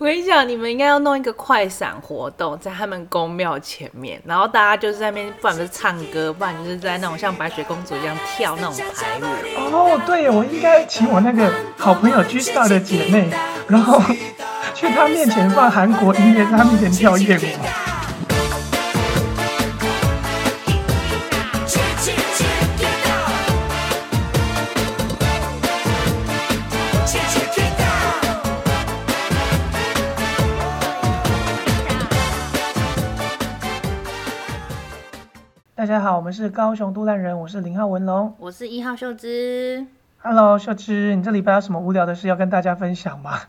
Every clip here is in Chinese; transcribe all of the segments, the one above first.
我跟你讲，你们应该要弄一个快闪活动，在他们宫庙前面，然后大家就是在那边，不管是唱歌，不然就是在那种像白雪公主一样跳那种排舞。哦，对，我应该请我那个好朋友 G Star 的姐妹，然后 去她面前放韩国音乐，在她面前跳艳舞。家好，我们是高雄都烂人，我是零号文龙，我是一号秀芝。Hello，秀芝，你这礼拜有什么无聊的事要跟大家分享吗？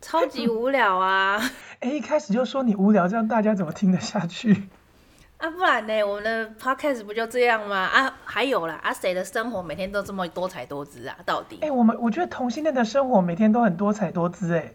超级无聊啊！哎，一开始就说你无聊，这样大家怎么听得下去？啊，不然呢？我们的 podcast 不就这样吗？啊，还有啦，啊，谁的生活每天都这么多彩多姿啊？到底？哎，我们我觉得同性恋的生活每天都很多彩多姿，哎。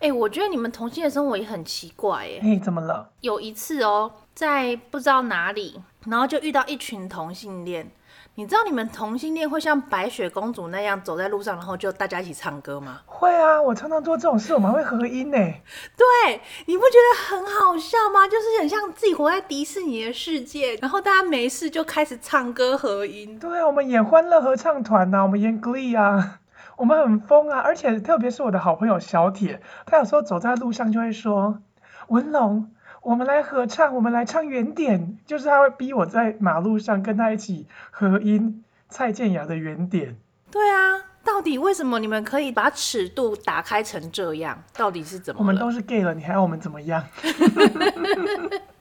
哎，我觉得你们同性恋生活也很奇怪，哎。哎，怎么了？有一次哦，在不知道哪里。然后就遇到一群同性恋，你知道你们同性恋会像白雪公主那样走在路上，然后就大家一起唱歌吗？会啊，我常常做这种事，我们会合音呢。对，你不觉得很好笑吗？就是很像自己活在迪士尼的世界，然后大家没事就开始唱歌合音。对啊，我们演欢乐合唱团呐，我们演 Glee 啊，我们很疯啊，而且特别是我的好朋友小铁，他有时候走在路上就会说文龙。我们来合唱，我们来唱原点，就是他会逼我在马路上跟他一起合音蔡健雅的原点。对啊，到底为什么你们可以把尺度打开成这样？到底是怎么？我们都是 gay 了，你还要我们怎么样？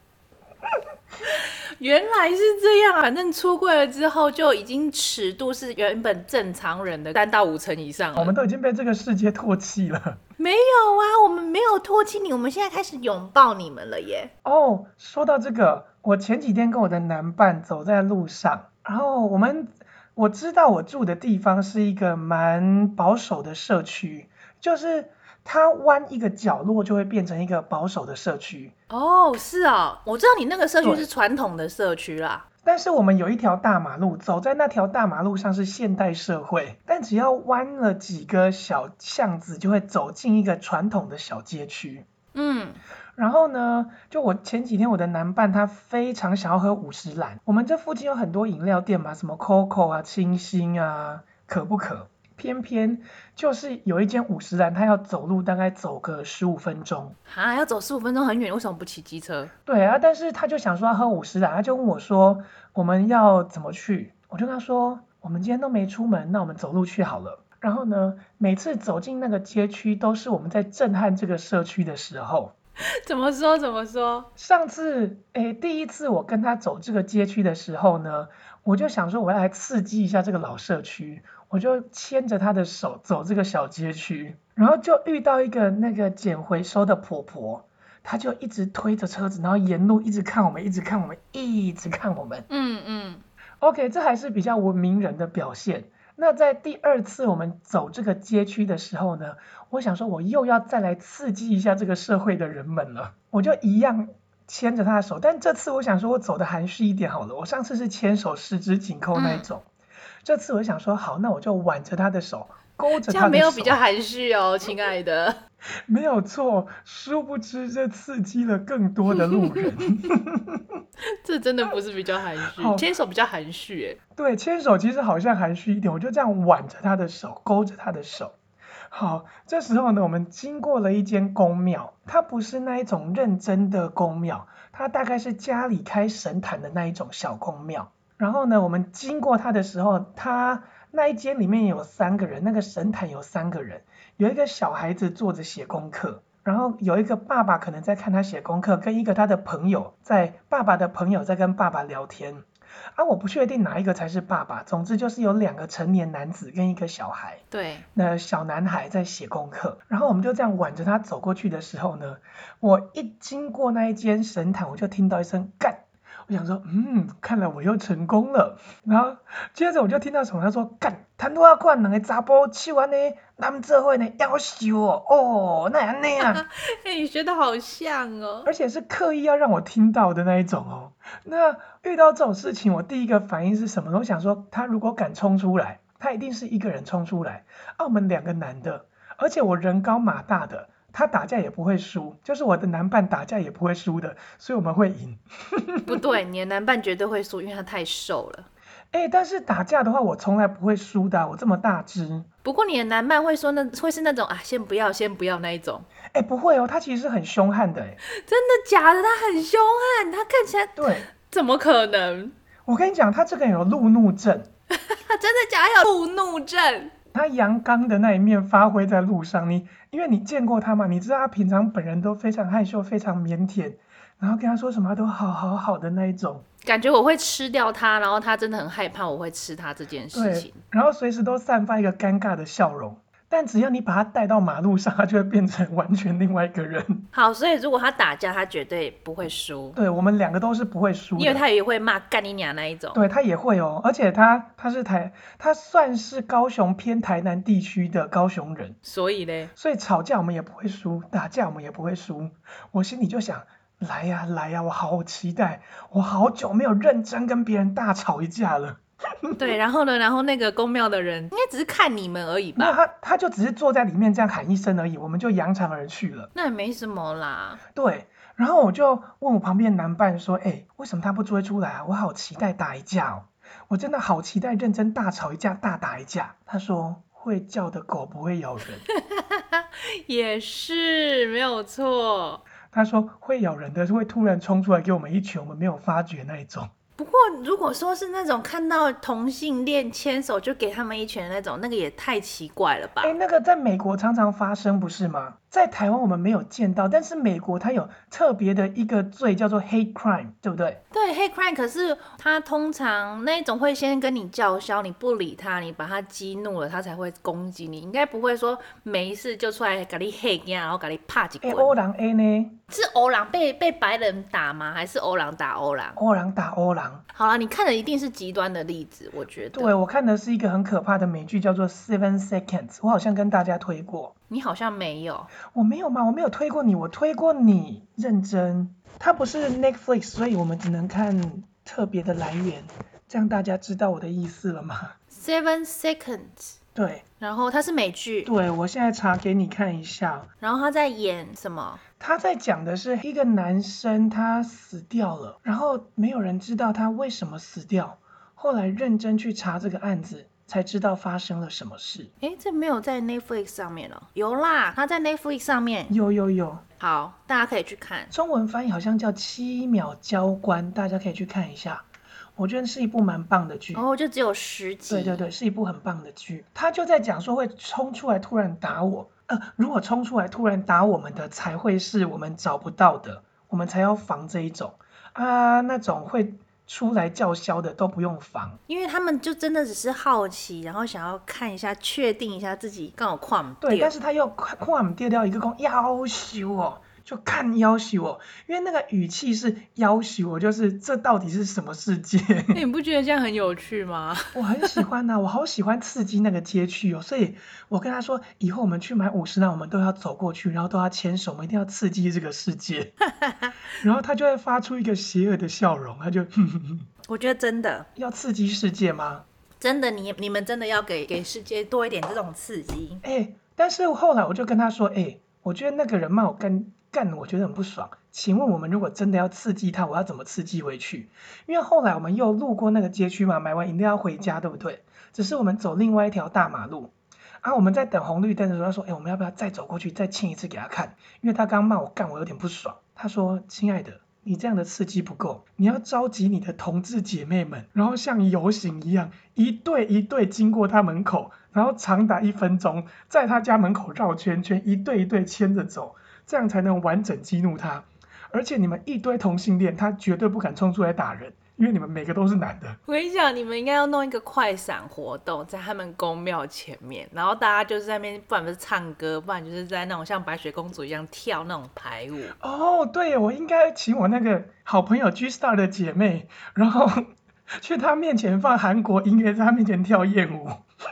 原来是这样，反正出柜了之后就已经尺度是原本正常人的三到五成以上了。我们都已经被这个世界唾弃了。没有啊，我们没有唾弃你，我们现在开始拥抱你们了耶。哦，说到这个，我前几天跟我的男伴走在路上，然后我们我知道我住的地方是一个蛮保守的社区，就是。它弯一个角落就会变成一个保守的社区。哦，是啊，我知道你那个社区是传统的社区啦。但是我们有一条大马路，走在那条大马路上是现代社会，但只要弯了几个小巷子，就会走进一个传统的小街区。嗯，然后呢，就我前几天我的男伴他非常想要喝五十岚，我们这附近有很多饮料店嘛，什么 COCO 啊、清新啊、可不可。偏偏就是有一间五十岚，他要走路大概走个十五分钟啊，要走十五分钟很远，为什么不骑机车？对啊，但是他就想说要喝五十岚，他就问我说我们要怎么去？我就跟他说我们今天都没出门，那我们走路去好了。然后呢，每次走进那个街区都是我们在震撼这个社区的时候。怎么说？怎么说？上次诶，第一次我跟他走这个街区的时候呢，我就想说我要来刺激一下这个老社区。我就牵着她的手走这个小街区，然后就遇到一个那个捡回收的婆婆，她就一直推着车子，然后沿路一直看我们，一直看我们，一直看我们。嗯嗯。OK，这还是比较文明人的表现。那在第二次我们走这个街区的时候呢，我想说我又要再来刺激一下这个社会的人们了，我就一样牵着她的手，但这次我想说我走的含蓄一点好了，我上次是牵手十指紧扣那一种。嗯这次我想说好，那我就挽着他的手，勾着他的手。这样没有比较含蓄哦，亲爱的。没有错，殊不知这刺激了更多的路人。这真的不是比较含蓄，牵手比较含蓄哎。对，牵手其实好像含蓄一点，我就这样挽着他的手，勾着他的手。好，这时候呢，我们经过了一间宫庙，它不是那一种认真的宫庙，它大概是家里开神坛的那一种小宫庙。然后呢，我们经过他的时候，他那一间里面有三个人，那个神坛有三个人，有一个小孩子坐着写功课，然后有一个爸爸可能在看他写功课，跟一个他的朋友在，爸爸的朋友在跟爸爸聊天，啊，我不确定哪一个才是爸爸，总之就是有两个成年男子跟一个小孩，对，那小男孩在写功课，然后我们就这样挽着他走过去的时候呢，我一经过那一间神坛，我就听到一声干。我想说，嗯，看来我又成功了。然后接着我就听到什么，他说：“干，谈多少款两个查甫去完呢？他们这会呢要修哦，哦，那样那样。”哎，你学的好像哦，而且是刻意要让我听到的那一种哦。那遇到这种事情，我第一个反应是什么？我想说，他如果敢冲出来，他一定是一个人冲出来。啊，我们两个男的，而且我人高马大的。他打架也不会输，就是我的男伴打架也不会输的，所以我们会赢。不对，你的男伴绝对会输，因为他太瘦了。哎、欸，但是打架的话，我从来不会输的，我这么大只。不过你的男伴会说那会是那种啊，先不要，先不要那一种。哎、欸，不会哦，他其实是很凶悍的，哎。真的假的？他很凶悍，他看起来对，怎么可能？我跟你讲，他这个人有路怒症。他真的假的？有路怒症？他阳刚的那一面发挥在路上，你因为你见过他嘛，你知道他平常本人都非常害羞，非常腼腆。然后跟他说什么都好好好的那一种，感觉我会吃掉他，然后他真的很害怕我会吃他这件事情。然后随时都散发一个尴尬的笑容，但只要你把他带到马路上，他就会变成完全另外一个人。好，所以如果他打架，他绝对不会输。对，我们两个都是不会输，因为他也会骂干你娘那一种。对，他也会哦，而且他他是台，他算是高雄偏台南地区的高雄人，所以呢，所以吵架我们也不会输，打架我们也不会输。我心里就想。来呀来呀，我好期待，我好久没有认真跟别人大吵一架了。对，然后呢，然后那个宫庙的人应该只是看你们而已吧？那他他就只是坐在里面这样喊一声而已，我们就扬长而去了。那也没什么啦。对，然后我就问我旁边男伴说：“哎，为什么他不追出来啊？我好期待打一架哦，我真的好期待认真大吵一架，大打一架。”他说：“会叫的狗不会咬人。”也是没有错。他说会咬人的，是会突然冲出来给我们一拳，我们没有发觉那一种。不过如果说是那种看到同性恋牵手就给他们一拳的那种，那个也太奇怪了吧？哎，那个在美国常常发生，不是吗？在台湾我们没有见到，但是美国它有特别的一个罪叫做 hate crime，对不对？对，hate crime，可是他通常那种会先跟你叫嚣，你不理他，你把他激怒了，他才会攻击你，应该不会说没事就出来给你 hate 然后给你啪几棍。欧狼 A 呢？是欧郎被被白人打吗？还是欧郎打欧郎？欧郎打欧郎。好了，你看的一定是极端的例子，我觉得。对，我看的是一个很可怕的美剧，叫做 Seven Seconds，我好像跟大家推过。你好像没有，我没有吗？我没有推过你，我推过你，认真。它不是 Netflix，所以我们只能看特别的来源，这样大家知道我的意思了吗？Seven Seconds。对。然后它是美剧。对，我现在查给你看一下。然后他在演什么？他在讲的是一个男生他死掉了，然后没有人知道他为什么死掉。后来认真去查这个案子。才知道发生了什么事。哎，这没有在 Netflix 上面哦。有啦，它在 Netflix 上面。有有有。好，大家可以去看。中文翻译好像叫《七秒交关》，大家可以去看一下。我觉得是一部蛮棒的剧。哦，就只有十集。对对对，是一部很棒的剧。他就在讲说会冲出来突然打我。呃，如果冲出来突然打我们的，才会是我们找不到的，我们才要防这一种。啊，那种会。出来叫嚣的都不用防，因为他们就真的只是好奇，然后想要看一下，确定一下自己刚好跨对，但是他又跨唔掉掉一个讲要修哦。就看要挟我，因为那个语气是要挟我，就是这到底是什么世界？你不觉得这样很有趣吗？我很喜欢呐、啊，我好喜欢刺激那个街区哦，所以我跟他说，以后我们去买五十那，我们都要走过去，然后都要牵手，我们一定要刺激这个世界。然后他就会发出一个邪恶的笑容，他就，我觉得真的要刺激世界吗？真的，你你们真的要给给世界多一点这种刺激？哎、欸，但是后来我就跟他说，哎、欸，我觉得那个人骂我跟。干，我觉得很不爽。请问我们如果真的要刺激他，我要怎么刺激回去？因为后来我们又路过那个街区嘛，买完饮料要回家，对不对？只是我们走另外一条大马路。啊，我们在等红绿灯的时候，他说：“哎，我们要不要再走过去，再亲一次给他看？”因为他刚骂我干，我有点不爽。他说：“亲爱的，你这样的刺激不够，你要召集你的同志姐妹们，然后像游行一样，一对一对经过他门口，然后长达一分钟，在他家门口绕圈圈，一对一对牵着走。”这样才能完整激怒他，而且你们一堆同性恋，他绝对不敢冲出来打人，因为你们每个都是男的。我跟你讲，你们应该要弄一个快闪活动，在他们宫庙前面，然后大家就是在那边，不然不是唱歌，不然就是在那种像白雪公主一样跳那种排舞。哦，对，我应该请我那个好朋友 G Star 的姐妹，然后 去她面前放韩国音乐，在她面前跳艳舞。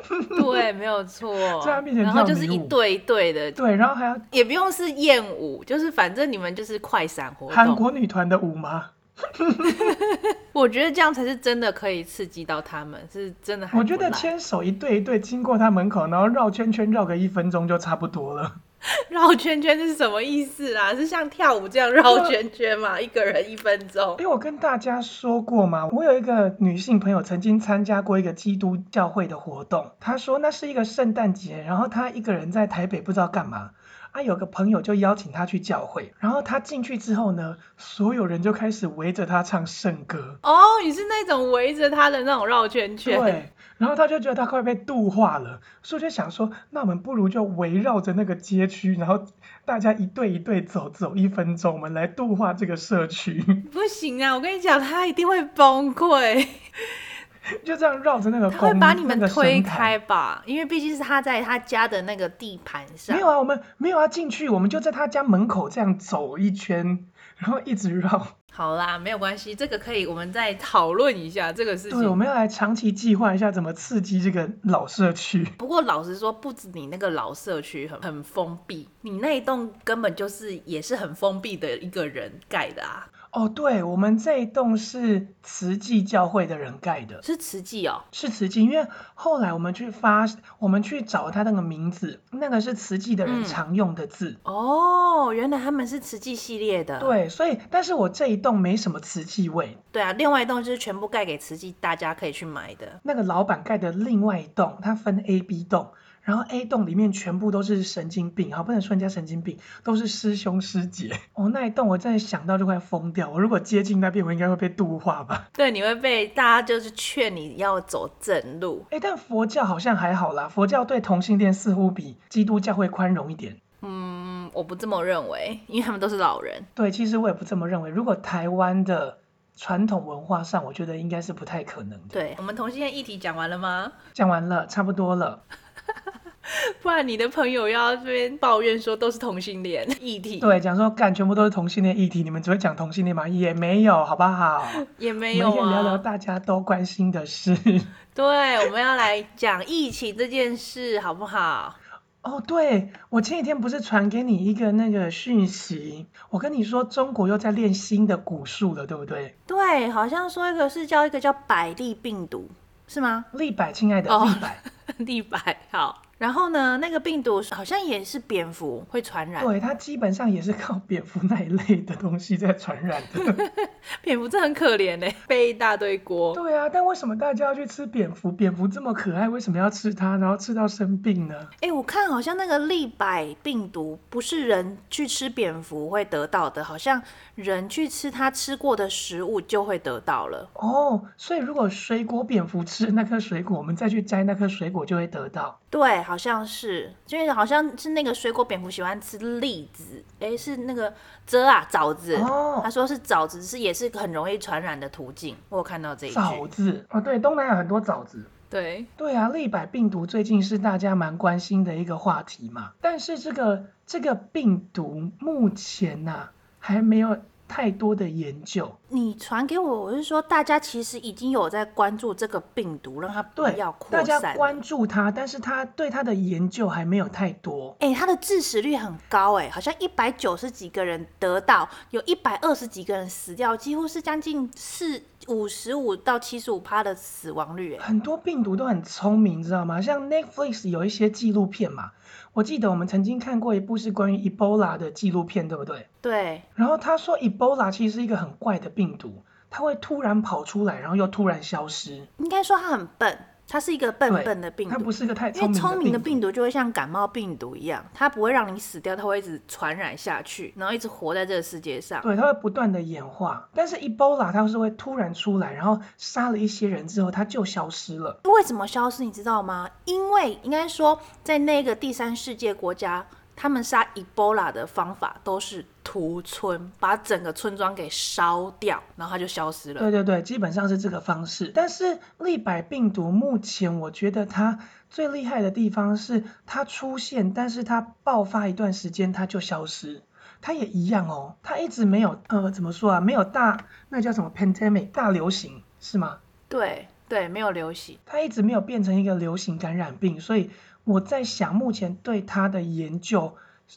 对，没有错。在他面前，然后就是一对一对的。对，然后还要也不用是艳舞，就是反正你们就是快闪活动。韩国女团的舞吗？我觉得这样才是真的可以刺激到他们，是真的。我觉得牵手一对一对经过他门口，然后绕圈圈绕个一分钟就差不多了。绕圈圈是什么意思啊？是像跳舞这样绕圈圈吗？一个人一分钟？因为我跟大家说过嘛，我有一个女性朋友曾经参加过一个基督教会的活动，她说那是一个圣诞节，然后她一个人在台北不知道干嘛。他、啊、有个朋友就邀请他去教会，然后他进去之后呢，所有人就开始围着他唱圣歌。哦，你是那种围着他的那种绕圈圈。对，然后他就觉得他快被度化了，所以就想说，那我们不如就围绕着那个街区，然后大家一队一队走，走一分钟，我们来度化这个社区。不行啊，我跟你讲，他一定会崩溃。就这样绕着那个，他会把你们推开吧？因为毕竟是他在他家的那个地盘上。没有啊，我们没有要进去，我们就在他家门口这样走一圈，然后一直绕。好啦，没有关系，这个可以，我们再讨论一下这个事情。对，我们要来长期计划一下怎么刺激这个老社区。不过老实说，不止你那个老社区很很封闭，你那一栋根本就是也是很封闭的一个人盖的啊。哦，对，我们这一栋是慈济教会的人盖的，是慈济哦，是慈济，因为后来我们去发，我们去找他那个名字，那个是慈济的人常用的字。嗯、哦，原来他们是慈济系列的。对，所以，但是我这一栋没什么慈济味。对啊，另外一栋就是全部盖给慈济，大家可以去买的。那个老板盖的另外一栋，它分 A、B 栋。然后 A 栋里面全部都是神经病，好，不能说人家神经病，都是师兄师姐。哦，那一栋我真的想到就快疯掉。我如果接近那边，我应该会被度化吧？对，你会被大家就是劝你要走正路。哎，但佛教好像还好啦，佛教对同性恋似乎比基督教会宽容一点。嗯，我不这么认为，因为他们都是老人。对，其实我也不这么认为。如果台湾的传统文化上，我觉得应该是不太可能的。对，我们同性恋议题讲完了吗？讲完了，差不多了。不然你的朋友要这边抱怨说都是同性恋 议题。对，讲说干全部都是同性恋议题，你们只会讲同性恋吗？也没有，好不好？也没有啊。我们可以聊聊大家都关心的事。对，我们要来讲疫情这件事，好不好？哦，对，我前几天不是传给你一个那个讯息，我跟你说中国又在练新的蛊术了，对不对？对，好像说一个是叫一个叫百利病毒，是吗？利百，亲爱的，利百，立白好。然后呢，那个病毒好像也是蝙蝠会传染。对，它基本上也是靠蝙蝠那一类的东西在传染的。蝙蝠真的很可怜呢，背一大堆锅。对啊，但为什么大家要去吃蝙蝠？蝙蝠这么可爱，为什么要吃它？然后吃到生病呢？哎，我看好像那个利百病毒不是人去吃蝙蝠会得到的，好像人去吃它吃过的食物就会得到了。哦，所以如果水果蝙蝠吃那颗水果，我们再去摘那颗水果就会得到。对。好像是，就是好像是那个水果蝙蝠喜欢吃栗子，哎，是那个蛰啊枣子。哦，他说是枣子，是也是很容易传染的途径。我有看到这一句。枣子哦，对，东南亚很多枣子。对，对啊，立百病毒最近是大家蛮关心的一个话题嘛。但是这个这个病毒目前呐、啊、还没有。太多的研究，你传给我，我是说，大家其实已经有在关注这个病毒，让它不要扩散。大家关注它，但是它对它的研究还没有太多。哎、欸，它的致死率很高，哎，好像一百九十几个人得到，有一百二十几个人死掉，几乎是将近四五十五到七十五趴的死亡率。很多病毒都很聪明，知道吗？像 Netflix 有一些纪录片嘛。我记得我们曾经看过一部是关于 Ebola 的纪录片，对不对？对。然后他说 Ebola 其实是一个很怪的病毒，它会突然跑出来，然后又突然消失。应该说它很笨。它是一个笨笨的病毒，它不是一个太聪明。因为聪明的病毒就会像感冒病毒一样，它不会让你死掉，它会一直传染下去，然后一直活在这个世界上。对，它会不断的演化。但是 Ebola 它是会突然出来，然后杀了一些人之后，它就消失了。为什么消失？你知道吗？因为应该说，在那个第三世界国家。他们杀 Ebola 的方法都是屠村，把整个村庄给烧掉，然后它就消失了。对对对，基本上是这个方式。但是利百病毒目前我觉得它最厉害的地方是它出现，但是它爆发一段时间它就消失。它也一样哦，它一直没有呃怎么说啊，没有大那叫什么 pandemic 大流行是吗？对对，没有流行。它一直没有变成一个流行感染病，所以。我在想，目前对它的研究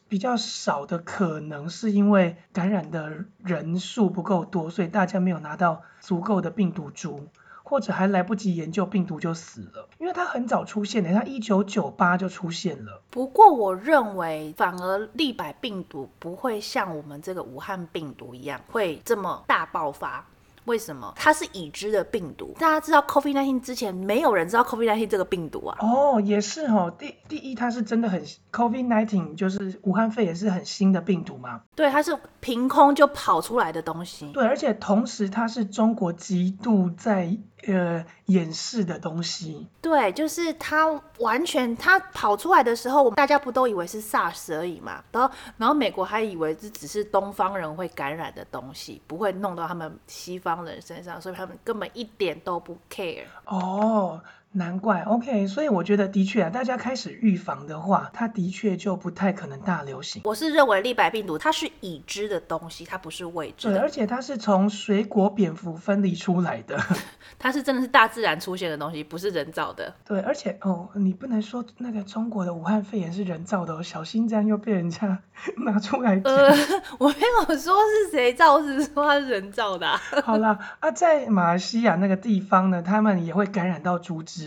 比较少的可能是因为感染的人数不够多，所以大家没有拿到足够的病毒株，或者还来不及研究病毒就死了，因为它很早出现的，它一九九八就出现了。不过我认为，反而立百病毒不会像我们这个武汉病毒一样会这么大爆发。为什么它是已知的病毒？大家知道 COVID-19 之前，没有人知道 COVID-19 这个病毒啊。哦，也是哦。第第一，它是真的很 COVID-19，就是武汉肺炎是很新的病毒嘛？对，它是凭空就跑出来的东西。对，而且同时它是中国极度在。呃，掩饰的东西，对，就是他完全，他跑出来的时候，我们大家不都以为是 SARS 而已嘛？然后，然后美国还以为这只是东方人会感染的东西，不会弄到他们西方人身上，所以他们根本一点都不 care。哦。难怪，OK，所以我觉得的确啊，大家开始预防的话，它的确就不太可能大流行。我是认为立白病毒它是已知的东西，它不是未知的。对，而且它是从水果蝙蝠分离出来的，它是真的是大自然出现的东西，不是人造的。对，而且哦，你不能说那个中国的武汉肺炎是人造的哦，小心这样又被人家 拿出来讲。呃，我没有说是谁造，是说它是人造的啊。好啦，啊，在马来西亚那个地方呢，他们也会感染到猪只。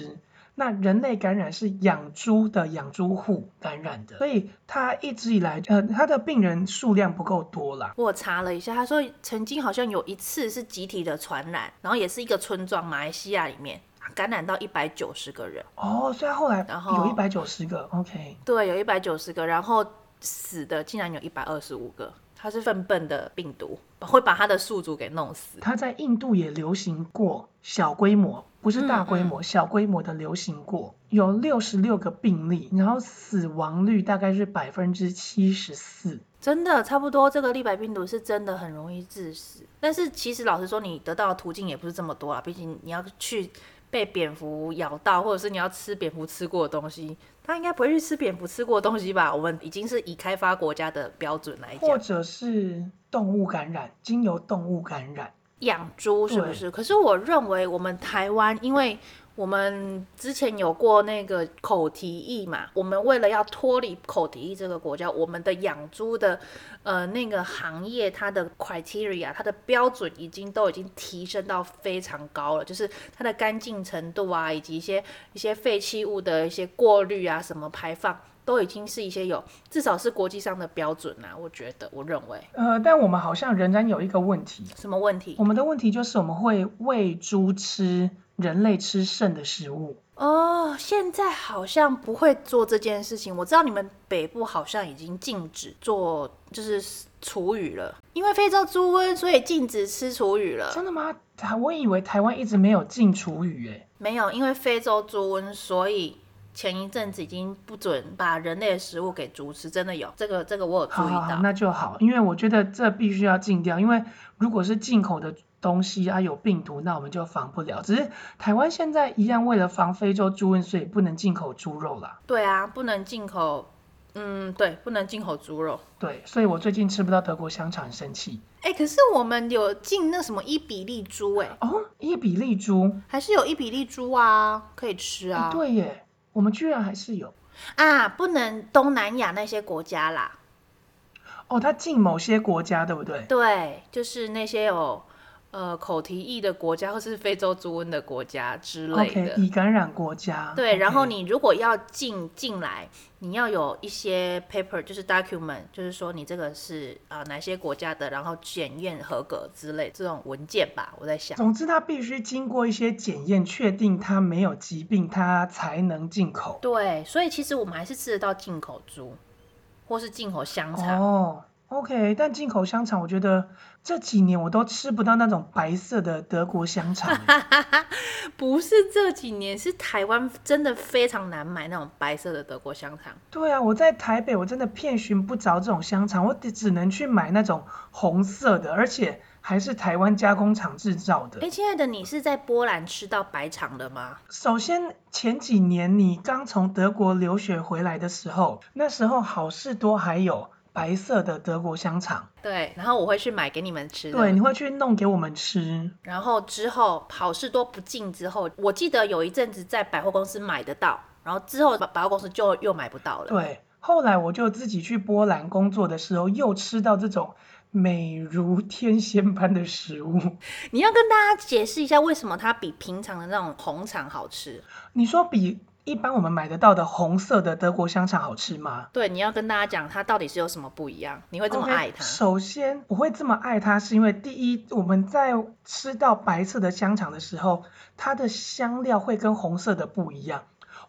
那人类感染是养猪的养猪户感染的，所以他一直以来，呃，他的病人数量不够多啦。我查了一下，他说曾经好像有一次是集体的传染，然后也是一个村庄，马来西亚里面感染到一百九十个人。哦，所以后来然后有一百九十个，OK。对，有一百九十个，然后死的竟然有一百二十五个。它是粪笨的病毒，会把它的宿主给弄死。它在印度也流行过，小规模，不是大规模，嗯嗯，小规模的流行过，有六十六个病例，然后死亡率大概是百分之七十四。真的差不多，这个利白病毒是真的很容易致死。但是其实老实说，你得到的途径也不是这么多啊，毕竟你要去。被蝙蝠咬到，或者是你要吃蝙蝠吃过的东西，他应该不会去吃蝙蝠吃过的东西吧？我们已经是以开发国家的标准来讲，或者是动物感染，经由动物感染，养猪是不是？可是我认为我们台湾，因为。我们之前有过那个口蹄疫嘛，我们为了要脱离口蹄疫这个国家，我们的养猪的呃那个行业，它的 criteria，它的标准已经都已经提升到非常高了，就是它的干净程度啊，以及一些一些废弃物的一些过滤啊，什么排放，都已经是一些有至少是国际上的标准啊，我觉得，我认为。呃，但我们好像仍然有一个问题。什么问题？我们的问题就是我们会喂猪吃。人类吃剩的食物哦，现在好像不会做这件事情。我知道你们北部好像已经禁止做，就是厨余了，因为非洲猪瘟，所以禁止吃厨余了。真的吗？台我以为台湾一直没有禁厨余诶。没有，因为非洲猪瘟，所以前一阵子已经不准把人类的食物给猪吃。真的有这个，这个我有注意到。好好，那就好，因为我觉得这必须要禁掉，因为如果是进口的。东西啊有病毒，那我们就防不了。只是台湾现在一样为了防非洲猪瘟，所以不能进口猪肉啦。对啊，不能进口，嗯，对，不能进口猪肉。对，所以我最近吃不到德国香肠，很生气。哎、欸，可是我们有进那什么伊比利猪，哎，哦，伊比利猪还是有伊比利猪啊，可以吃啊。欸、对耶，我们居然还是有啊，不能东南亚那些国家啦。哦，它进某些国家，对不对？对，就是那些有。呃，口蹄疫的国家或是非洲猪瘟的国家之类的，已、感染国家。对，okay. 然后你如果要进进来，你要有一些 paper，就是 document，就是说你这个是啊、呃、哪些国家的，然后检验合格之类这种文件吧。我在想，总之它必须经过一些检验，确定它没有疾病，它才能进口。对，所以其实我们还是吃得到进口猪，或是进口香肠。哦。OK，但进口香肠，我觉得这几年我都吃不到那种白色的德国香肠。不是这几年，是台湾真的非常难买那种白色的德国香肠。对啊，我在台北我真的遍寻不着这种香肠，我只能去买那种红色的，而且还是台湾加工厂制造的。哎，亲爱的，你是在波兰吃到白肠的吗？首先，前几年你刚从德国留学回来的时候，那时候好事多还有。白色的德国香肠，对，然后我会去买给你们吃。对，你会去弄给我们吃。然后之后好事多不进之后，我记得有一阵子在百货公司买得到，然后之后百货公司就又买不到了。对，后来我就自己去波兰工作的时候，又吃到这种美如天仙般的食物。你要跟大家解释一下，为什么它比平常的那种红肠好吃？你说比一般我们买得到的红色的德国香肠好吃吗？对，你要跟大家讲它到底是有什么不一样，你会这么爱它？Okay, 首先，我会这么爱它，是因为第一，我们在吃到白色的香肠的时候，它的香料会跟红色的不一样。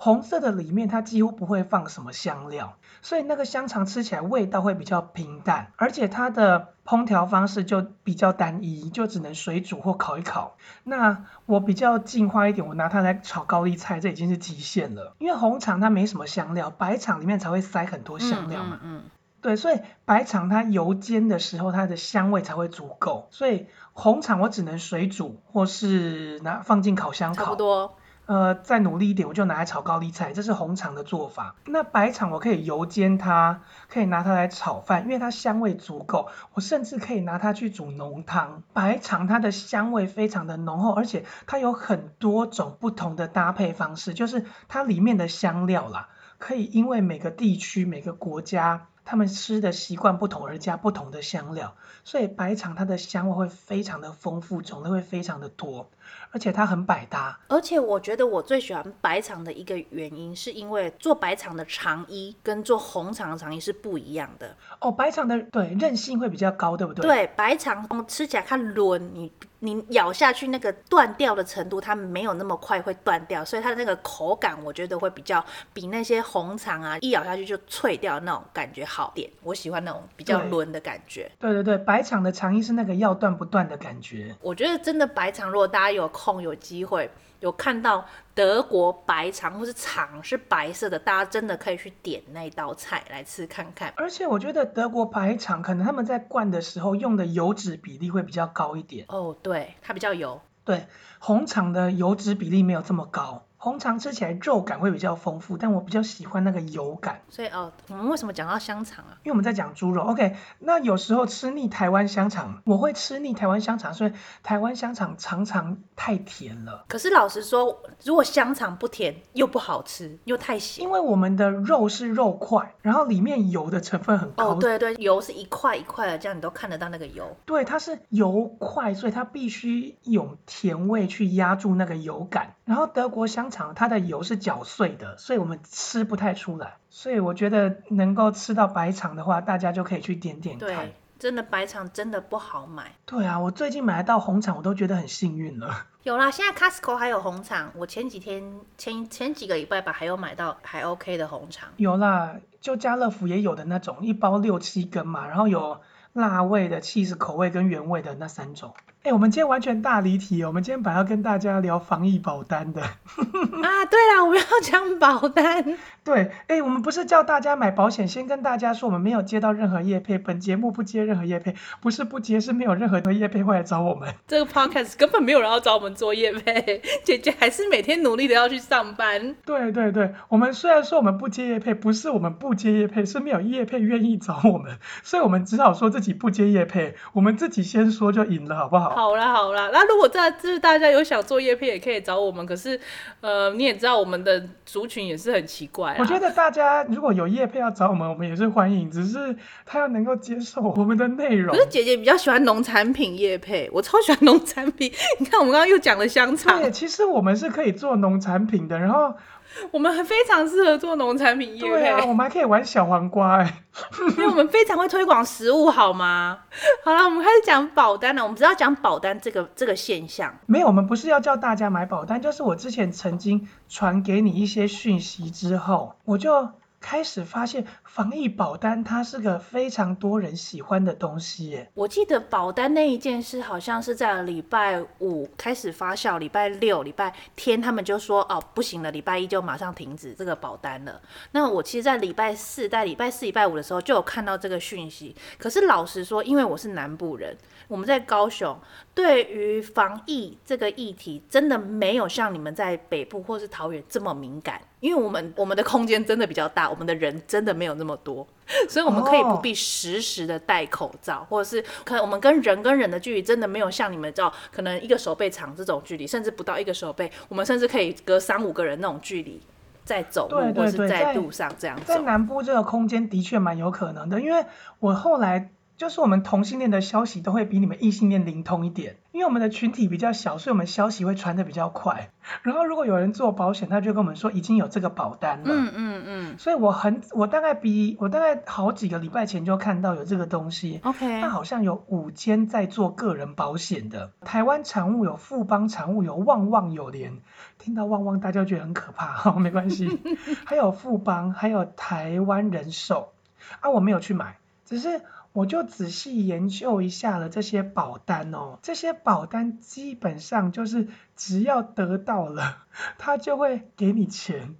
红色的里面它几乎不会放什么香料，所以那个香肠吃起来味道会比较平淡，而且它的烹调方式就比较单一，就只能水煮或烤一烤。那我比较进化一点，我拿它来炒高丽菜，这已经是极限了。因为红肠它没什么香料，白肠里面才会塞很多香料嘛。嗯，嗯，嗯。对，所以白肠它油煎的时候，它的香味才会足够。所以红肠我只能水煮，或是拿放进烤箱烤。差不多。呃，再努力一点，我就拿来炒高丽菜，这是红肠的做法。那白肠我可以油煎它，可以拿它来炒饭，因为它香味足够。我甚至可以拿它去煮浓汤。白肠它的香味非常的浓厚，而且它有很多种不同的搭配方式，就是它里面的香料啦，可以因为每个地区、每个国家。他们吃的习惯不同而加不同的香料，所以白肠它的香味会非常的丰富，种类会非常的多，而且它很百搭。而且我觉得我最喜欢白肠的一个原因，是因为做白肠的肠衣跟做红肠的肠衣是不一样的。哦，白肠的对韧性会比较高，对不对？对，白肠吃起来它韧，你。你咬下去那个断掉的程度，它没有那么快会断掉，所以它的那个口感，我觉得会比较比那些红肠啊，一咬下去就脆掉那种感觉好点。我喜欢那种比较韧的感觉。对对对，白肠的肠衣是那个要断不断的感觉。我觉得真的白肠，如果大家有空有机会。有看到德国白肠或是肠是白色的，大家真的可以去点那道菜来吃看看。而且我觉得德国白肠可能他们在灌的时候用的油脂比例会比较高一点。哦，对，它比较油。对，红肠的油脂比例没有这么高。红肠吃起来肉感会比较丰富，但我比较喜欢那个油感。所以哦，我们为什么讲到香肠啊？因为我们在讲猪肉。OK，那有时候吃腻台湾香肠，我会吃腻台湾香肠，所以台湾香肠常常太甜了。可是老实说，如果香肠不甜又不好吃，又太咸。因为我们的肉是肉块，然后里面油的成分很高。哦，对对，油是一块一块的，这样你都看得到那个油。对，它是油块，所以它必须有甜味去压住那个油感。然后德国香肠它的油是搅碎的，所以我们吃不太出来。所以我觉得能够吃到白肠的话，大家就可以去点点看。对，真的白肠真的不好买。对啊，我最近买到红肠，我都觉得很幸运了。有啦，现在 Costco 还有红肠。我前几天前前几个礼拜吧，还有买到还 OK 的红肠。有啦，就家乐福也有的那种，一包六七根嘛，然后有辣味的、cheese 口味跟原味的那三种。哎、欸，我们今天完全大离题哦！我们今天本来要跟大家聊防疫保单的。啊，对啦，我们要讲保单。对，哎、欸，我们不是叫大家买保险，先跟大家说，我们没有接到任何业配，本节目不接任何业配，不是不接，是没有任何的业配会来找我们。这个 podcast 根本没有人要找我们做业配，姐姐还是每天努力的要去上班。对对对，我们虽然说我们不接业配，不是我们不接业配，是没有业配愿意找我们，所以我们只好说自己不接业配，我们自己先说就赢了，好不好？好啦好啦，那如果在就是大家有想做叶配，也可以找我们。可是，呃，你也知道我们的族群也是很奇怪。我觉得大家如果有叶配要找我们，我们也是欢迎，只是他要能够接受我们的内容。可是姐姐比较喜欢农产品叶配，我超喜欢农产品。你看我们刚刚又讲了香肠。对，其实我们是可以做农产品的，然后。我们很非常适合做农产品业配，对啊，我们还可以玩小黄瓜哎，因为我们非常会推广食物，好吗？好了，我们开始讲保单了。我们只要讲保单这个这个现象，没有，我们不是要叫大家买保单，就是我之前曾经传给你一些讯息之后，我就。开始发现防疫保单它是个非常多人喜欢的东西耶。我记得保单那一件事好像是在礼拜五开始发酵，礼拜六、礼拜天他们就说哦不行了，礼拜一就马上停止这个保单了。那我其实，在礼拜四、在礼拜四、礼拜五的时候就有看到这个讯息。可是老实说，因为我是南部人，我们在高雄，对于防疫这个议题，真的没有像你们在北部或是桃园这么敏感。因为我们我们的空间真的比较大，我们的人真的没有那么多，所以我们可以不必时时的戴口罩，oh. 或者是可能我们跟人跟人的距离真的没有像你们知道，可能一个手背长这种距离，甚至不到一个手背，我们甚至可以隔三五个人那种距离。在走路，对对对，或是在路上这样子。在南部这个空间的确蛮有可能的，因为我后来。就是我们同性恋的消息都会比你们异性恋灵通一点，因为我们的群体比较小，所以我们消息会传的比较快。然后如果有人做保险，他就跟我们说已经有这个保单了。嗯嗯嗯。所以我很，我大概比我大概好几个礼拜前就看到有这个东西。OK。那好像有五间在做个人保险的，台湾产物有富邦产物有旺旺有联，听到旺旺大家觉得很可怕，哈，没关系。还有富邦，还有台湾人寿啊，我没有去买，只是。我就仔细研究一下了这些保单哦，这些保单基本上就是只要得到了，他就会给你钱，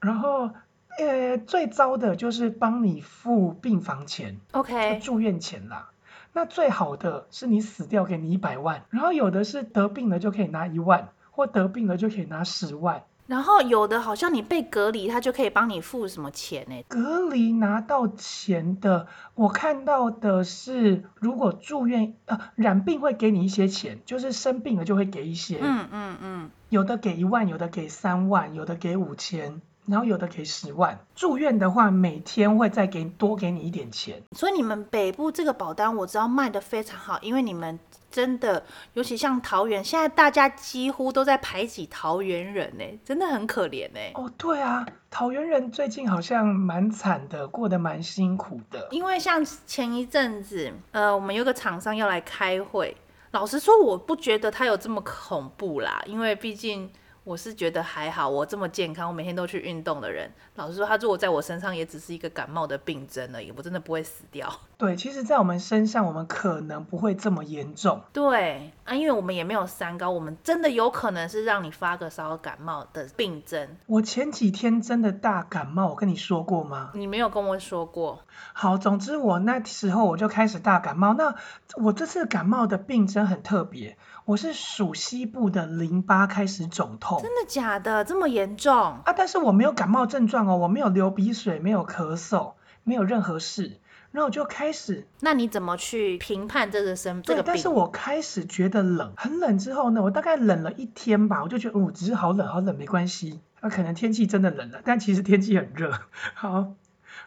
然后呃最糟的就是帮你付病房钱，OK，住院钱啦。那最好的是你死掉给你一百万，然后有的是得病了就可以拿一万，或得病了就可以拿十万。然后有的好像你被隔离，他就可以帮你付什么钱呢？隔离拿到钱的，我看到的是，如果住院呃染病会给你一些钱，就是生病了就会给一些。嗯嗯嗯。有的给一万，有的给三万，有的给五千，然后有的给十万。住院的话，每天会再给多给你一点钱。所以你们北部这个保单我知道卖的非常好，因为你们。真的，尤其像桃园，现在大家几乎都在排挤桃园人呢，真的很可怜呢。哦，对啊，桃园人最近好像蛮惨的，过得蛮辛苦的。因为像前一阵子，呃，我们有个厂商要来开会，老实说，我不觉得他有这么恐怖啦，因为毕竟。我是觉得还好，我这么健康，我每天都去运动的人，老实说，他如果在我身上也只是一个感冒的病症而已，我真的不会死掉。对，其实，在我们身上，我们可能不会这么严重。对啊，因为我们也没有三高，我们真的有可能是让你发个烧、感冒的病症。我前几天真的大感冒，我跟你说过吗？你没有跟我说过。好，总之我那时候我就开始大感冒。那我这次感冒的病症很特别。我是属西部的淋巴开始肿痛，真的假的？这么严重啊？但是我没有感冒症状哦，我没有流鼻水，没有咳嗽，没有任何事。然后我就开始，那你怎么去评判这个生这个病？但是我开始觉得冷，很冷之后呢，我大概冷了一天吧，我就觉得哦，只是好冷好冷，没关系。啊，可能天气真的冷了，但其实天气很热。好，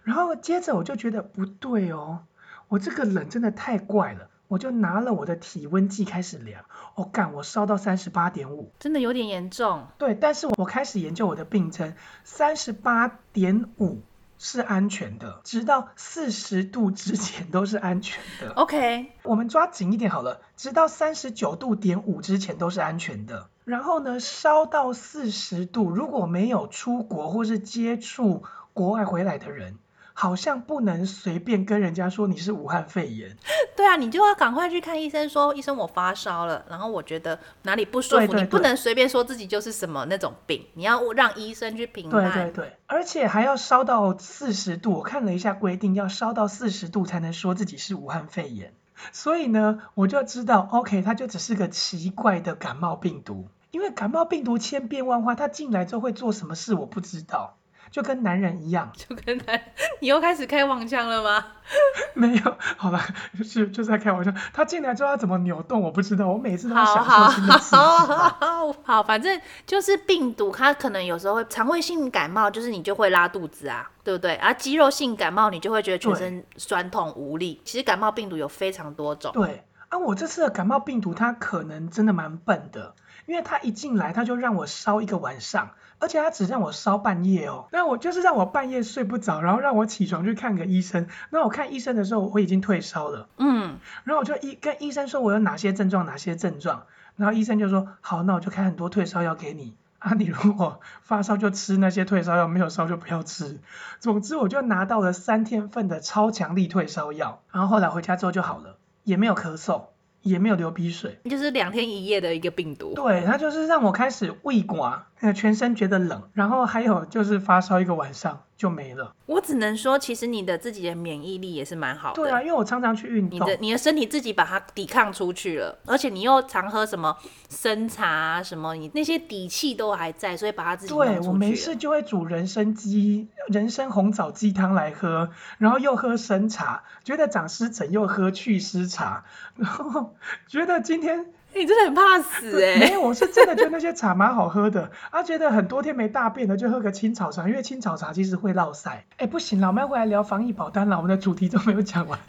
然后接着我就觉得不对哦，我这个冷真的太怪了。我就拿了我的体温计开始量，我、哦、干，我烧到三十八点五，真的有点严重。对，但是我开始研究我的病症，三十八点五是安全的，直到四十度之前都是安全的。OK，我们抓紧一点好了，直到三十九度点五之前都是安全的。然后呢，烧到四十度，如果没有出国或是接触国外回来的人。好像不能随便跟人家说你是武汉肺炎。对啊，你就要赶快去看医生说，说医生我发烧了，然后我觉得哪里不舒服，对对对，你不能随便说自己就是什么那种病，你要让医生去评判。对对对，而且还要烧到四十度，我看了一下规定，要烧到四十度才能说自己是武汉肺炎。所以呢，我就知道，OK，它就只是个奇怪的感冒病毒，因为感冒病毒千变万化，它进来之后会做什么事我不知道。就跟男人一样，就跟男，你又开始开黄腔了吗？没有，好吧，就是就是在开玩笑。他进来之后他怎么扭动，我不知道。我每次都要享受新的刺激。好好好，好，好，反正就是病毒，它可能有时候会肠胃性感冒，就是你就会拉肚子啊，对不对？而、啊、肌肉性感冒，你就会觉得全身酸痛无力。其实感冒病毒有非常多种。对啊，我这次的感冒病毒，它可能真的蛮笨的，因为它一进来，它就让我烧一个晚上。而且他只让我烧半夜哦，那我就是让我半夜睡不着，然后让我起床去看个医生。那我看医生的时候，我已经退烧了，嗯，然后我就医跟医生说我有哪些症状，哪些症状，然后医生就说好，那我就开很多退烧药给你啊，你如果发烧就吃那些退烧药，没有烧就不要吃。总之我就拿到了三天份的超强力退烧药，然后后来回家之后就好了，也没有咳嗽。也没有流鼻水，就是两天一夜的一个病毒。对，它就是让我开始胃寡，全身觉得冷，然后还有就是发烧一个晚上。就没了。我只能说，其实你的自己的免疫力也是蛮好的。对啊，因为我常常去运动，你的你的身体自己把它抵抗出去了，而且你又常喝什么生茶啊，什么你那些底气都还在，所以把它自己弄出去。对，我没事就会煮人参鸡、人参红枣鸡汤来喝，然后又喝生茶，觉得长湿疹又喝祛湿茶，然后觉得今天。你真的很怕死 哎、欸！没有，我是真的觉得那些茶蛮好喝的，啊，觉得很多天没大便了，就喝个青草茶，因为青草茶其实会落腮。哎，不行了，我们要回来聊防疫保单了，我们的主题都没有讲完，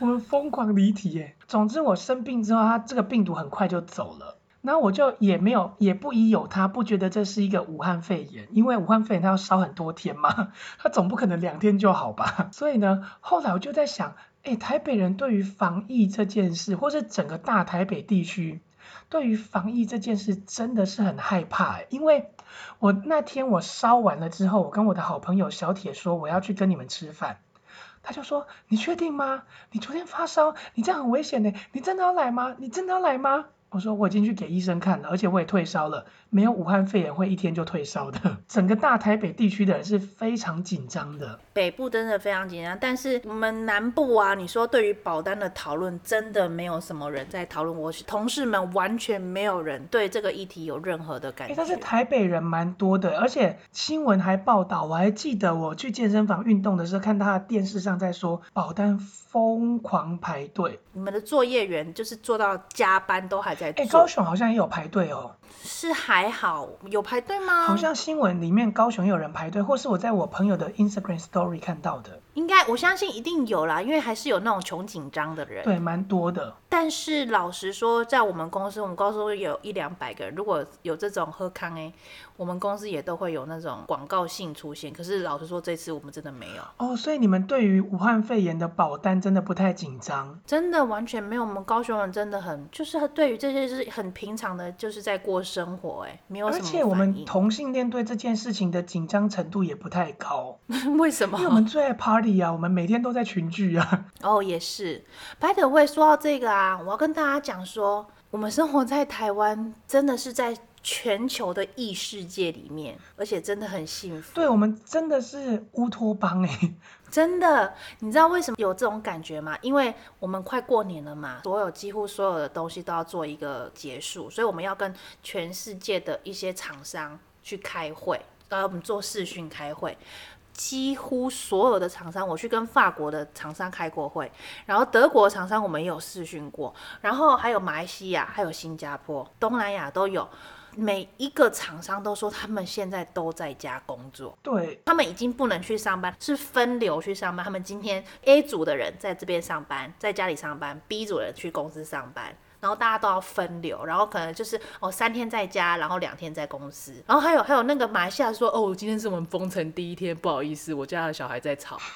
我们疯狂离题耶。总之我生病之后，它这个病毒很快就走了，然后我就也没有也不疑有他，不觉得这是一个武汉肺炎，因为武汉肺炎它要烧很多天嘛，它总不可能两天就好吧。所以呢，后来我就在想。哎，台北人对于防疫这件事，或是整个大台北地区，对于防疫这件事真的是很害怕。因为我那天我烧完了之后，我跟我的好朋友小铁说我要去跟你们吃饭，他就说，你确定吗？你昨天发烧，你这样很危险呢，你真的要来吗？你真的要来吗？我说我已经去给医生看了，而且我也退烧了，没有武汉肺炎会一天就退烧的。整个大台北地区的人是非常紧张的，北部真的非常紧张，但是我们南部啊，你说对于保单的讨论，真的没有什么人在讨论。我同事们完全没有人对这个议题有任何的感觉。但是台北人蛮多的，而且新闻还报道，我还记得我去健身房运动的时候，看他的电视上在说保单疯狂排队。你们的作业员就是做到加班都还在。哎，高雄好像也有排队哦。是还好，有排队吗？好像新闻里面高雄有人排队，或是我在我朋友的 Instagram Story 看到的。应该我相信一定有啦，因为还是有那种穷紧张的人。对，蛮多的。但是老实说，在我们公司，我们公司有一两百个人，如果有这种喝康哎，我们公司也都会有那种广告性出现。可是老实说，这次我们真的没有。哦，所以你们对于武汉肺炎的保单真的不太紧张？真的完全没有。我们高雄人真的很，就是对于这些是很平常的，就是在过生活哎，没有什么。而且我们同性恋对这件事情的紧张程度也不太高。为什么？因为我们最爱 party 啊，我们每天都在群聚啊。哦，也是。The way，说到这个啊，我要跟大家讲说，我们生活在台湾，真的是在全球的异世界里面，而且真的很幸福。对，我们真的是乌托邦哎。真的，你知道为什么有这种感觉吗？因为我们快过年了嘛，所有几乎所有的东西都要做一个结束，所以我们要跟全世界的一些厂商去开会，然后我们做视讯开会。几乎所有的厂商，我去跟法国的厂商开过会，然后德国的厂商我们也有试训过，然后还有马来西亚，还有新加坡、东南亚都有。每一个厂商都说他们现在都在家工作，对，他们已经不能去上班，是分流去上班。他们今天 A 组的人在这边上班，在家里上班；B 组的人去公司上班，然后大家都要分流，然后可能就是哦三天在家，然后两天在公司。然后还有还有那个马来西亚说哦，今天是我们封城第一天，不好意思，我家的小孩在吵。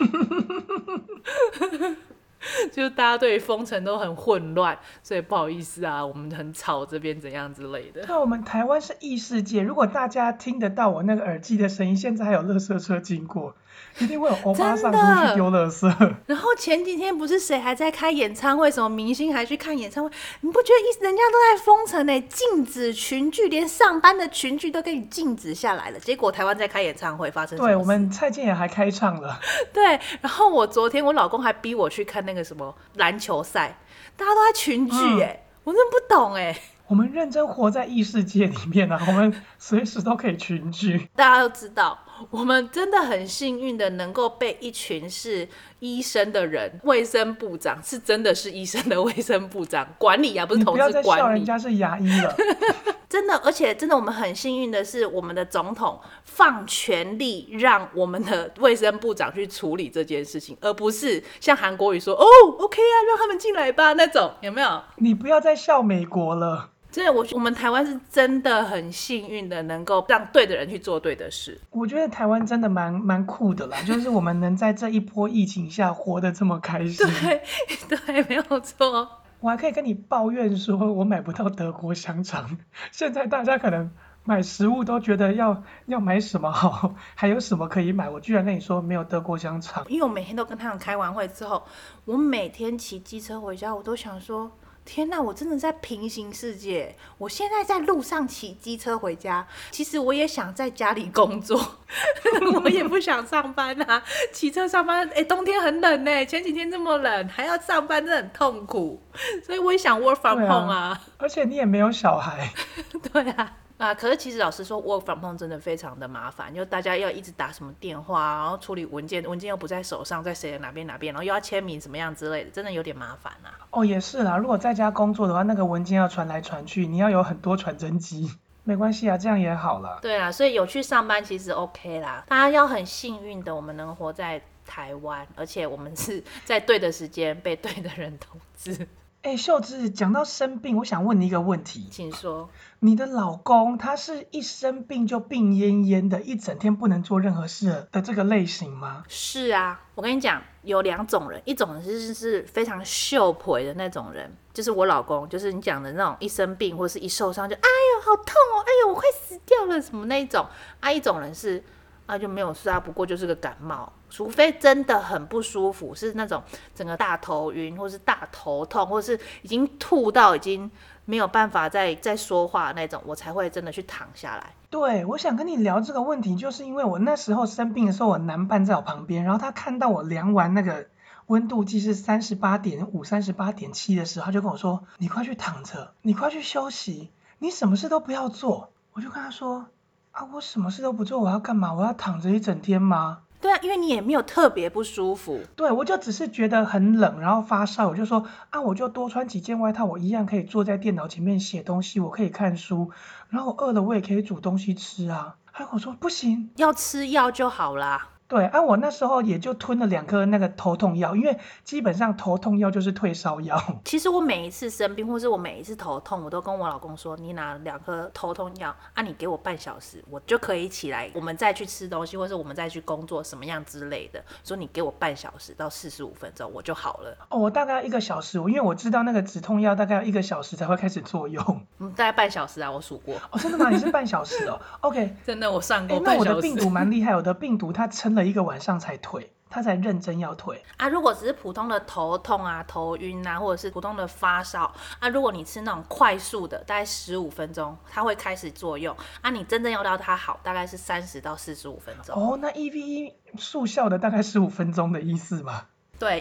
就大家对封城都很混乱，所以不好意思啊，我们很吵这边怎样之类的。那我们台湾是异世界，如果大家听得到我那个耳机的声音，现在还有垃圾车经过。一定会有欧巴上出去丢垃圾。然后前几天不是谁还在开演唱会，什么明星还去看演唱会？你不觉得一人家都在封城呢？禁止群聚，连上班的群聚都给你禁止下来了。结果台湾在开演唱会，发生？对，我们蔡健雅还开唱了。对，然后我昨天我老公还逼我去看那个什么篮球赛，大家都在群聚，哎、嗯，我真不懂哎。我们认真活在异世界里面啊，我们随时都可以群聚。大家都知道。我们真的很幸运的，能够被一群是医生的人，卫生部长是真的是医生的卫生部长管理啊，不是同事管理。人家是牙医了。真的，而且真的，我们很幸运的是，我们的总统放权力让我们的卫生部长去处理这件事情，而不是像韩国语说哦，OK 啊，让他们进来吧那种，有没有？你不要再笑美国了。所以，我我们台湾是真的很幸运的，能够让对的人去做对的事。我觉得台湾真的蛮蛮酷的啦，就是我们能在这一波疫情下活得这么开心。对 对，没有错。我还可以跟你抱怨说，我买不到德国香肠。现在大家可能买食物都觉得要要买什么好，还有什么可以买？我居然跟你说没有德国香肠。因为我每天都跟他们开完会之后，我每天骑机车回家，我都想说。天呐，我真的在平行世界！我现在在路上骑机车回家，其实我也想在家里工作，我也不想上班啊。骑车上班，哎、欸，冬天很冷呢，前几天这么冷，还要上班，真的很痛苦。所以我也想 work from home 啊。啊而且你也没有小孩。对啊。啊，可是其实老实说，work from home 真的非常的麻烦，就大家要一直打什么电话，然后处理文件，文件又不在手上，在谁的哪边哪边，然后又要签名，怎么样之类的，真的有点麻烦啊。哦，也是啦，如果在家工作的话，那个文件要传来传去，你要有很多传真机。没关系啊，这样也好了。对啊，所以有去上班其实 OK 啦。大家要很幸运的，我们能活在台湾，而且我们是 在对的时间被对的人投资。哎，秀枝，讲到生病，我想问你一个问题，请说。你的老公他是一生病就病恹恹的，一整天不能做任何事的这个类型吗？是啊，我跟你讲，有两种人，一种人是是非常秀婆的那种人，就是我老公，就是你讲的那种一生病或者是一受伤就哎呦好痛哦，哎呦我快死掉了什么那一种。啊，一种人是啊就没有事啊，不过就是个感冒。除非真的很不舒服，是那种整个大头晕，或是大头痛，或是已经吐到已经没有办法再再说话那种，我才会真的去躺下来。对，我想跟你聊这个问题，就是因为我那时候生病的时候，我男伴在我旁边，然后他看到我量完那个温度计是三十八点五、三十八点七的时候，他就跟我说：“你快去躺着，你快去休息，你什么事都不要做。”我就跟他说：“啊，我什么事都不做，我要干嘛？我要躺着一整天吗？”对啊，因为你也没有特别不舒服。对，我就只是觉得很冷，然后发烧，我就说啊，我就多穿几件外套，我一样可以坐在电脑前面写东西，我可以看书，然后我饿了我也可以煮东西吃啊。还跟我说不行，要吃药就好啦。对啊，我那时候也就吞了两颗那个头痛药，因为基本上头痛药就是退烧药。其实我每一次生病，或是我每一次头痛，我都跟我老公说：“你拿两颗头痛药啊，你给我半小时，我就可以起来，我们再去吃东西，或是我们再去工作什么样之类的。说你给我半小时到四十五分钟，我就好了。”哦，我大概要一个小时，我因为我知道那个止痛药大概要一个小时才会开始作用。嗯，大概半小时啊，我数过。哦，真的吗？你是半小时哦。OK，真的我算过半小时。那我的病毒蛮厉害，我的病毒它撑了一个晚上才。退，他才认真要退啊！如果只是普通的头痛啊、头晕啊，或者是普通的发烧啊，如果你吃那种快速的，大概十五分钟，它会开始作用啊。你真正要到它好，大概是三十到四十五分钟。哦，那 EVE 速效的大概十五分钟的意思吗？对，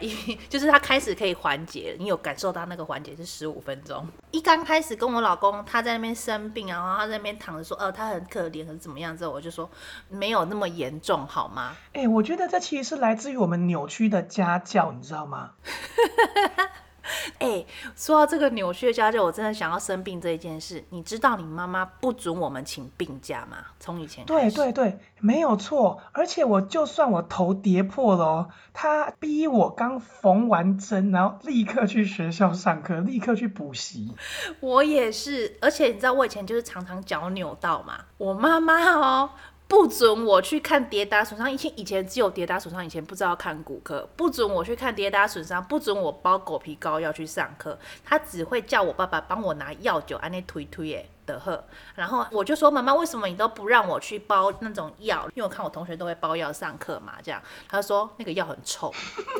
就是他开始可以缓解，你有感受到那个缓解是十五分钟。一刚开始跟我老公他在那边生病，然后他在那边躺着说，呃，他很可怜，可是怎么样之后，我就说没有那么严重，好吗？哎、我觉得这其实是来自于我们扭曲的家教，你知道吗？哎、欸，说到这个扭曲的家教，我真的想要生病这一件事。你知道你妈妈不准我们请病假吗？从以前。对对对，没有错。而且我就算我头跌破了哦，她逼我刚缝完针，然后立刻去学校上课，立刻去补习。我也是，而且你知道我以前就是常常脚扭到嘛，我妈妈哦。不准我去看跌打损伤，以前以前只有跌打损伤，以前不知道看骨科。不准我去看跌打损伤，不准我包狗皮膏药去上课。他只会叫我爸爸帮我拿药酒，安那推推耶的喝。然后我就说妈妈，为什么你都不让我去包那种药？因为我看我同学都会包药上课嘛，这样。他说那个药很臭，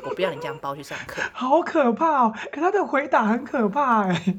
我不要你这样包去上课。好可怕哦！可他的回答很可怕哎。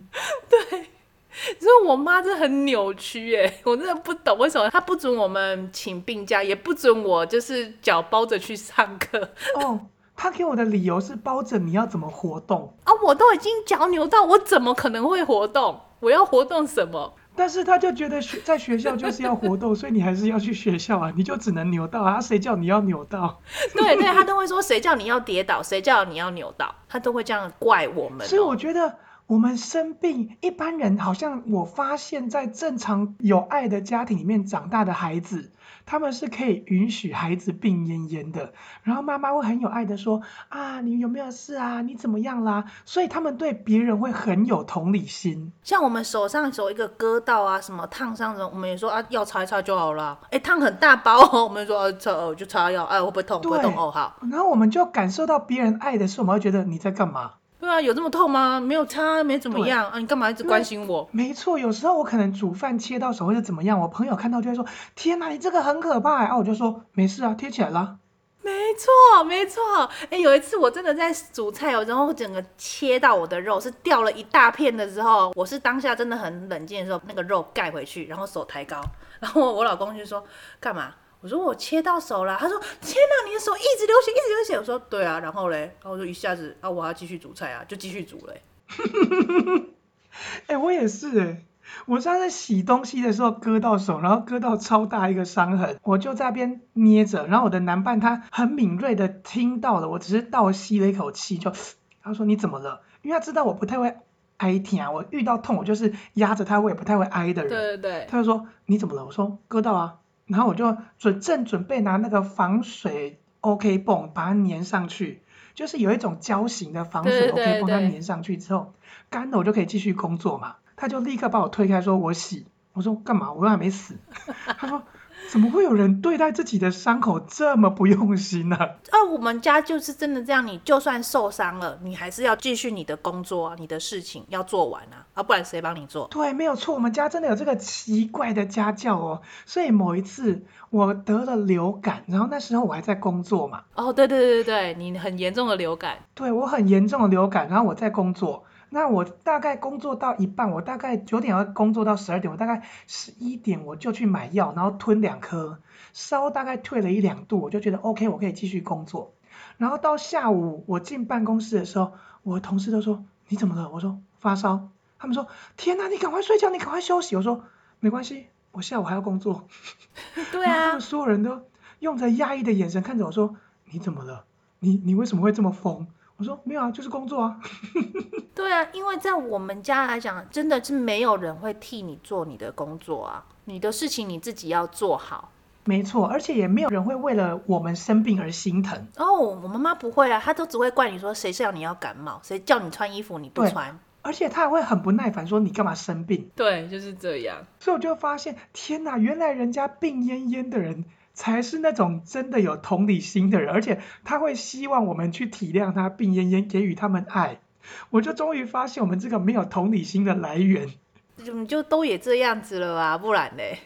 对。所以我妈真的很扭曲哎，我真的不懂为什么她不准我们请病假，也不准我就是脚包着去上课。哦，她给我的理由是包着你要怎么活动啊？我都已经脚扭到，我怎么可能会活动？我要活动什么？但是他就觉得学在学校就是要活动，所以你还是要去学校啊，你就只能扭到啊，谁叫你要扭到？对对，他都会说谁叫你要跌倒，谁叫你要扭到，他都会这样怪我们哦。所以我觉得。我们生病，一般人好像我发现，在正常有爱的家庭里面长大的孩子，他们是可以允许孩子病恹恹的，然后妈妈会很有爱的说啊，你有没有事啊？你怎么样啦？所以他们对别人会很有同理心。像我们手上有一个割到啊，什么烫伤的，我们也说啊，药擦一擦就好了。哎，烫很大包哦，我们说啊，擦哦就擦药，哎会不会痛？不会痛哦，好。然后我们就感受到别人爱的时候，我们会觉得你在干嘛？对啊，有这么痛吗？没有擦，没怎么样啊！你干嘛一直关心我？没错，有时候我可能煮饭切到手或者怎么样，我朋友看到就会说：“天哪，你这个很可怕！”啊，我就说：“没事啊，贴起来了。”没错，没错。哎，有一次我真的在煮菜哦，然后整个切到我的肉是掉了一大片的时候，我是当下真的很冷静的时候，那个肉盖回去，然后手抬高，然后我老公就说：“干嘛？”我说我切到手了，他说天哪，你的手一直流血，一直流血。我说对啊，然后嘞，然后我就一下子啊，我要继续煮菜啊，就继续煮嘞。哎、欸，我也是哎，我上次洗东西的时候割到手，然后割到超大一个伤痕，我就在那边捏着，然后我的男伴他很敏锐的听到了，我只是倒吸了一口气，就他说你怎么了？因为他知道我不太会挨疼啊，我遇到痛我就是压着他，我也不太会挨的人。对对对。他就说你怎么了？我说割到啊，然后我就准正准备拿那个防水 OK 泵把它粘上去，就是有一种胶型的防水 OK 泵，它粘上去之后干了我就可以继续工作嘛。他就立刻把我推开，说我洗。我说干嘛？我又还没死。他说 怎么会有人对待自己的伤口这么不用心呢？啊，我们家就是真的这样，你就算受伤了，你还是要继续你的工作啊，你的事情要做完啊，啊，不然谁帮你做？对，没有错，我们家真的有这个奇怪的家教哦。所以某一次我得了流感，然后那时候我还在工作嘛。哦，对对对对对，你很严重的流感。对，我很严重的流感，然后我在工作。那我大概工作到一半，我大概九点要工作到十二点，我大概十一点我就去买药，然后吞两颗，烧大概退了一两度，我就觉得 OK，我可以继续工作。然后到下午我进办公室的时候，我的同事都说你怎么了？我说发烧。他们说天哪，你赶快睡觉，你赶快休息。我说没关系，我下午还要工作。对啊。他们所有人都用着压抑的眼神看着我说你怎么了？你你为什么会这么疯？我说没有啊，就是工作啊。对啊，因为在我们家来讲，真的是没有人会替你做你的工作啊，你的事情你自己要做好。没错，而且也没有人会为了我们生病而心疼。哦，我妈妈不会啊，她都只会怪你说谁叫你要感冒，谁叫你穿衣服你不穿。而且她还会很不耐烦说你干嘛生病。对，就是这样。所以我就发现，天哪，原来人家病恹恹的人。才是那种真的有同理心的人，而且他会希望我们去体谅他病恹恹，给予他们爱。我就终于发现我们这个没有同理心的来源，你就都也这样子了啊，不然嘞？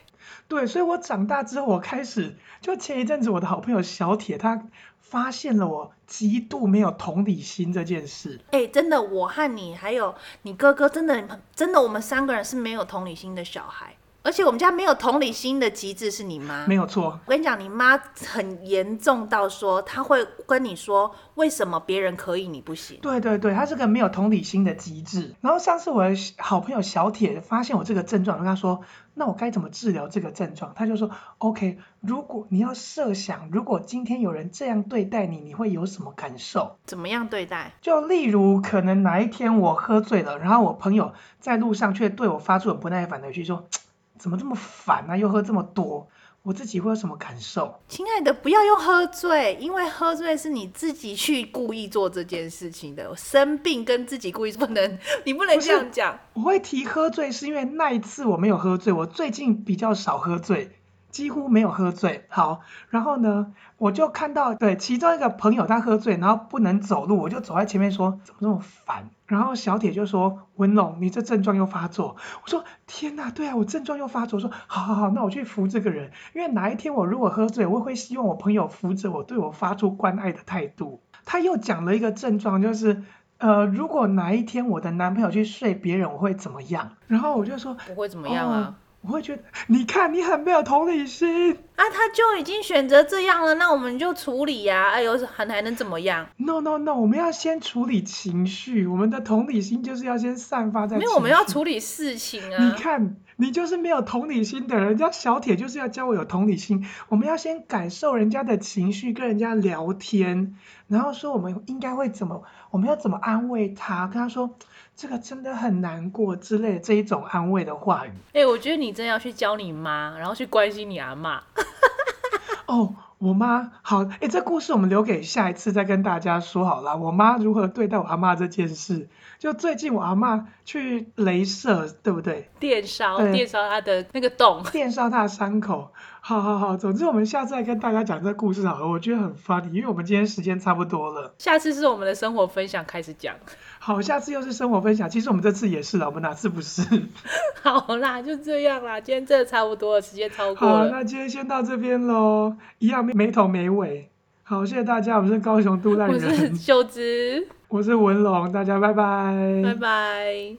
对，所以我长大之后，我开始就前一阵子，我的好朋友小铁他发现了我极度没有同理心这件事。哎、欸，真的，我和你还有你哥哥，真的真的，我们三个人是没有同理心的小孩。而且我们家没有同理心的极致是你妈，没有错。我跟你讲，你妈很严重到说，她会跟你说，为什么别人可以你不行？对对对，她是个没有同理心的极致。然后上次我的好朋友小铁发现我这个症状，跟他说，那我该怎么治疗这个症状？他就说，OK，如果你要设想，如果今天有人这样对待你，你会有什么感受？怎么样对待？就例如，可能哪一天我喝醉了，然后我朋友在路上却对我发出很不耐烦的语气说。怎么这么烦啊？又喝这么多，我自己会有什么感受？亲爱的，不要用喝醉，因为喝醉是你自己去故意做这件事情的。生病跟自己故意不能，你不能这样讲。我会提喝醉，是因为那一次我没有喝醉，我最近比较少喝醉。几乎没有喝醉，好，然后呢，我就看到对其中一个朋友他喝醉，然后不能走路，我就走在前面说怎么这么烦，然后小铁就说文龙你这症状又发作，我说天哪，对啊，我症状又发作，我说好好好，那我去扶这个人，因为哪一天我如果喝醉，我会希望我朋友扶着我，对我发出关爱的态度。他又讲了一个症状，就是呃，如果哪一天我的男朋友去睡别人，我会怎么样？然后我就说不会怎么样啊。哦我会觉得，你看你很没有同理心啊！他就已经选择这样了，那我们就处理呀、啊！哎呦，还还能怎么样？No No No，我们要先处理情绪，我们的同理心就是要先散发在。没有我们要处理事情啊！你看，你就是没有同理心的人，人家小铁就是要教我有同理心。我们要先感受人家的情绪，跟人家聊天，然后说我们应该会怎么，我们要怎么安慰他，跟他说。这个真的很难过之类的这一种安慰的话语。哎、欸，我觉得你真的要去教你妈，然后去关心你阿妈。哦，我妈好，哎，这故事我们留给下一次再跟大家说好了。我妈如何对待我阿嬷这件事，就最近我阿嬷去镭射，对不对？电烧，电烧她的那个洞，电烧她的伤口。好好好，总之我们下次再跟大家讲这个故事好了，我觉得很 funny，因为我们今天时间差不多了。下次是我们的生活分享开始讲。好，下次又是生活分享。其实我们这次也是了，我们哪次不是？好啦，就这样啦。今天真的差不多了，时间超过了。好，那今天先到这边喽，一样没头没尾。好，谢谢大家，我们是高雄都烂人。我是秀芝，我是文龙，大家拜拜。拜拜。